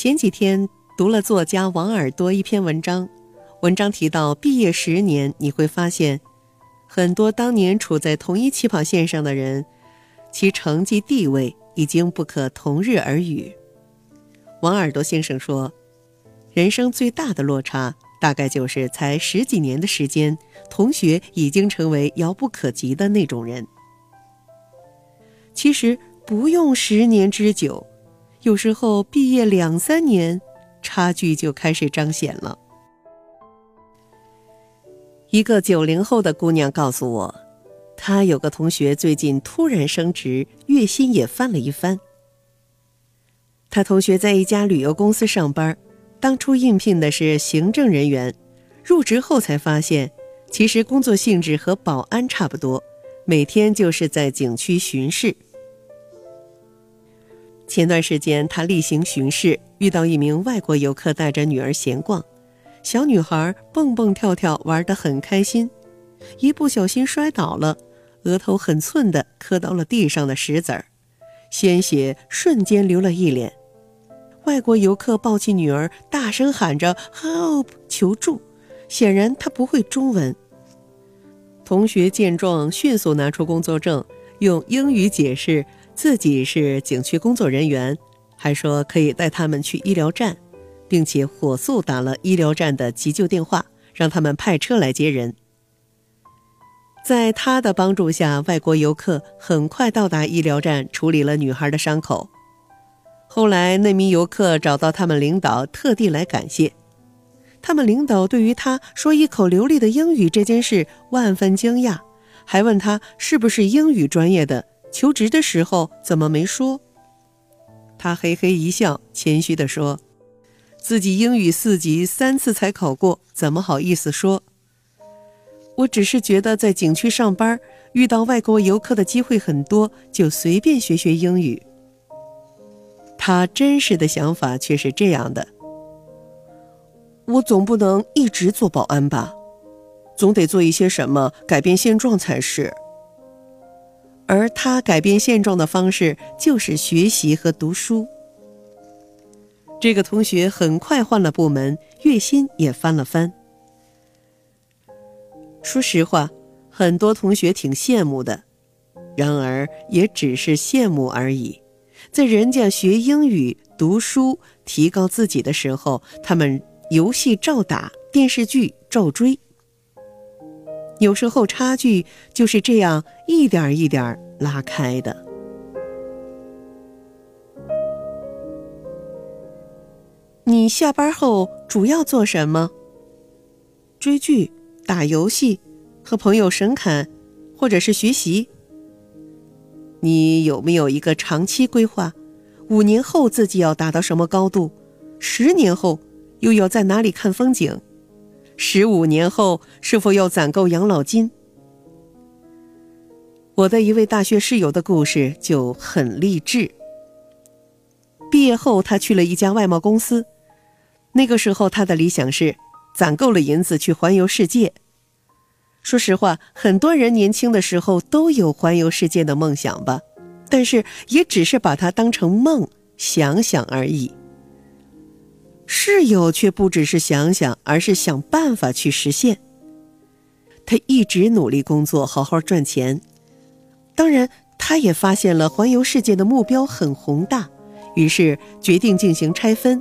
前几天读了作家王尔多一篇文章，文章提到毕业十年，你会发现，很多当年处在同一起跑线上的人，其成绩地位已经不可同日而语。王尔多先生说，人生最大的落差，大概就是才十几年的时间，同学已经成为遥不可及的那种人。其实不用十年之久。有时候毕业两三年，差距就开始彰显了。一个九零后的姑娘告诉我，她有个同学最近突然升职，月薪也翻了一番。她同学在一家旅游公司上班，当初应聘的是行政人员，入职后才发现，其实工作性质和保安差不多，每天就是在景区巡视。前段时间，他例行巡视，遇到一名外国游客带着女儿闲逛，小女孩蹦蹦跳跳，玩得很开心，一不小心摔倒了，额头很寸的磕到了地上的石子儿，鲜血瞬间流了一脸。外国游客抱起女儿，大声喊着 “help” 求助，显然他不会中文。同学见状，迅速拿出工作证，用英语解释。自己是景区工作人员，还说可以带他们去医疗站，并且火速打了医疗站的急救电话，让他们派车来接人。在他的帮助下，外国游客很快到达医疗站，处理了女孩的伤口。后来，那名游客找到他们领导，特地来感谢。他们领导对于他说一口流利的英语这件事万分惊讶，还问他是不是英语专业的。求职的时候怎么没说？他嘿嘿一笑，谦虚地说：“自己英语四级三次才考过，怎么好意思说？我只是觉得在景区上班，遇到外国游客的机会很多，就随便学学英语。”他真实的想法却是这样的：“我总不能一直做保安吧，总得做一些什么改变现状才是。”而他改变现状的方式就是学习和读书。这个同学很快换了部门，月薪也翻了番。说实话，很多同学挺羡慕的，然而也只是羡慕而已。在人家学英语、读书、提高自己的时候，他们游戏照打，电视剧照追。有时候差距就是这样一点一点拉开的。你下班后主要做什么？追剧、打游戏、和朋友神侃，或者是学习？你有没有一个长期规划？五年后自己要达到什么高度？十年后又要在哪里看风景？十五年后是否要攒够养老金？我的一位大学室友的故事就很励志。毕业后，他去了一家外贸公司。那个时候，他的理想是攒够了银子去环游世界。说实话，很多人年轻的时候都有环游世界的梦想吧，但是也只是把它当成梦想想而已。室友却不只是想想，而是想办法去实现。他一直努力工作，好好赚钱。当然，他也发现了环游世界的目标很宏大，于是决定进行拆分，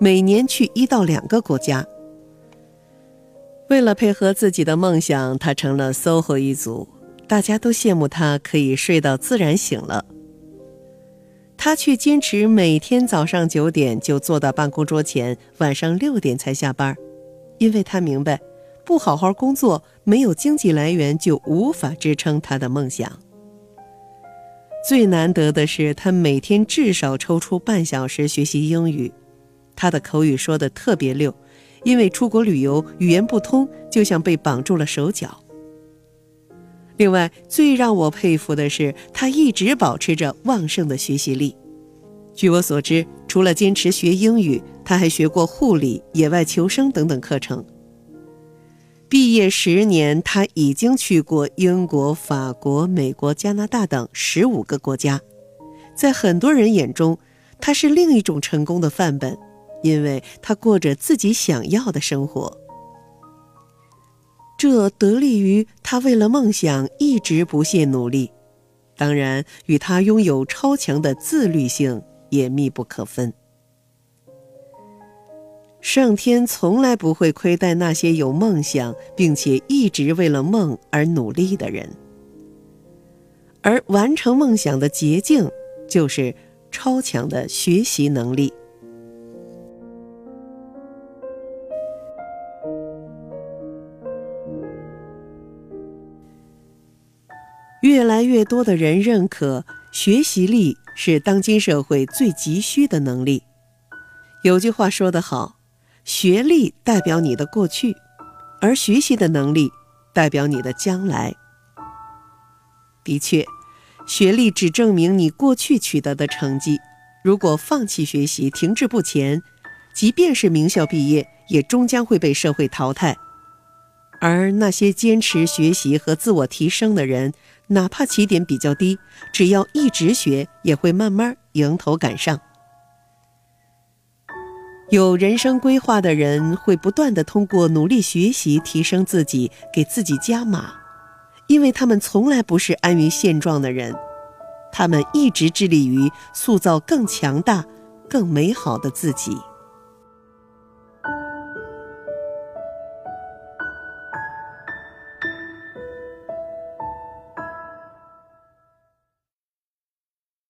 每年去一到两个国家。为了配合自己的梦想，他成了 SOHO 一族，大家都羡慕他可以睡到自然醒了。他却坚持每天早上九点就坐到办公桌前，晚上六点才下班，因为他明白，不好好工作，没有经济来源就无法支撑他的梦想。最难得的是，他每天至少抽出半小时学习英语，他的口语说的特别溜，因为出国旅游语言不通，就像被绑住了手脚。另外，最让我佩服的是，他一直保持着旺盛的学习力。据我所知，除了坚持学英语，他还学过护理、野外求生等等课程。毕业十年，他已经去过英国、法国、美国、加拿大等十五个国家。在很多人眼中，他是另一种成功的范本，因为他过着自己想要的生活。这得力于他为了梦想一直不懈努力，当然与他拥有超强的自律性也密不可分。上天从来不会亏待那些有梦想并且一直为了梦而努力的人，而完成梦想的捷径就是超强的学习能力。越来越多的人认可学习力是当今社会最急需的能力。有句话说得好。学历代表你的过去，而学习的能力代表你的将来。的确，学历只证明你过去取得的成绩。如果放弃学习，停滞不前，即便是名校毕业，也终将会被社会淘汰。而那些坚持学习和自我提升的人，哪怕起点比较低，只要一直学，也会慢慢迎头赶上。有人生规划的人会不断的通过努力学习提升自己，给自己加码，因为他们从来不是安于现状的人，他们一直致力于塑造更强大、更美好的自己。